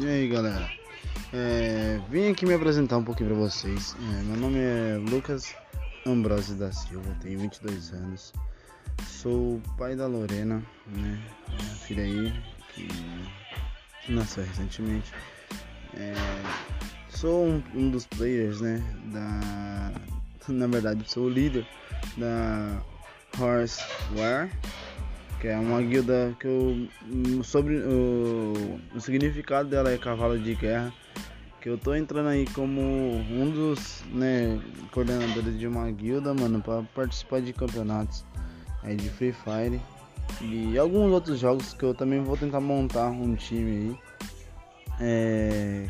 E aí galera, é, vim aqui me apresentar um pouquinho para vocês. É, meu nome é Lucas Ambrosio da Silva, tenho 22 anos, sou pai da Lorena, né, minha filha aí que nasceu recentemente. É, sou um, um, dos players, né, da, na verdade sou o líder da Horseware que é uma guilda que eu sobre o, o significado dela é cavalo de guerra que eu tô entrando aí como um dos né, coordenadores de uma guilda mano para participar de campeonatos aí de Free Fire e alguns outros jogos que eu também vou tentar montar um time aí. É...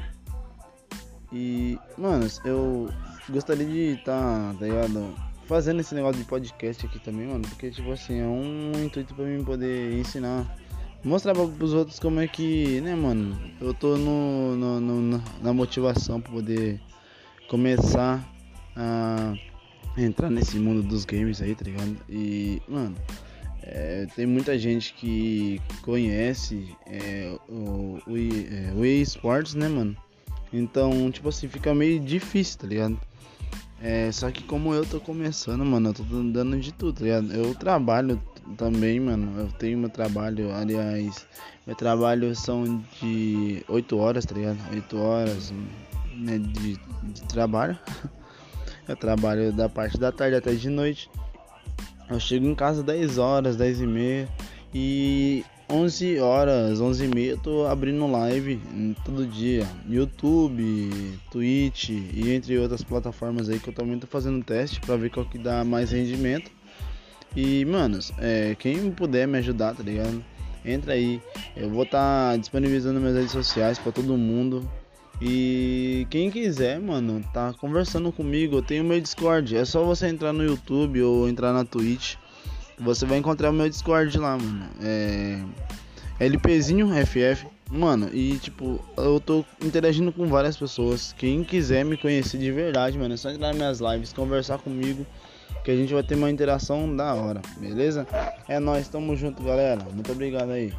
e mano eu gostaria de estar tá, tá ligado fazendo esse negócio de podcast aqui também, mano, porque tipo assim, é um intuito para mim poder ensinar, mostrar para os outros como é que, né, mano, eu tô no, no, no na motivação para poder começar a entrar nesse mundo dos games aí, tá ligado? E, mano, é, tem muita gente que conhece é, o, o, é, o eSports, né, mano? Então, tipo assim, fica meio difícil, tá ligado? É, só que como eu tô começando, mano, eu tô dando de tudo, tá ligado? Eu trabalho também, mano. Eu tenho meu trabalho, aliás, meu trabalho são de 8 horas, tá ligado? 8 horas né, de, de trabalho. Eu trabalho da parte da tarde até de noite. Eu chego em casa 10 horas, 10 e meia. E 11 horas, 11 e meia, tô abrindo live todo dia. YouTube, Twitch e entre outras plataformas aí que eu também tô fazendo teste pra ver qual que dá mais rendimento. E, manos, é, quem puder me ajudar, tá ligado? Entra aí. Eu vou estar tá disponibilizando minhas redes sociais para todo mundo. E quem quiser, mano, tá conversando comigo, eu tenho meu Discord. É só você entrar no YouTube ou entrar na Twitch você vai encontrar o meu Discord lá, mano. É. LPzinho FF. Mano, e tipo, eu tô interagindo com várias pessoas. Quem quiser me conhecer de verdade, mano, é só entrar nas minhas lives, conversar comigo. Que a gente vai ter uma interação da hora, beleza? É nós, tamo junto, galera. Muito obrigado aí.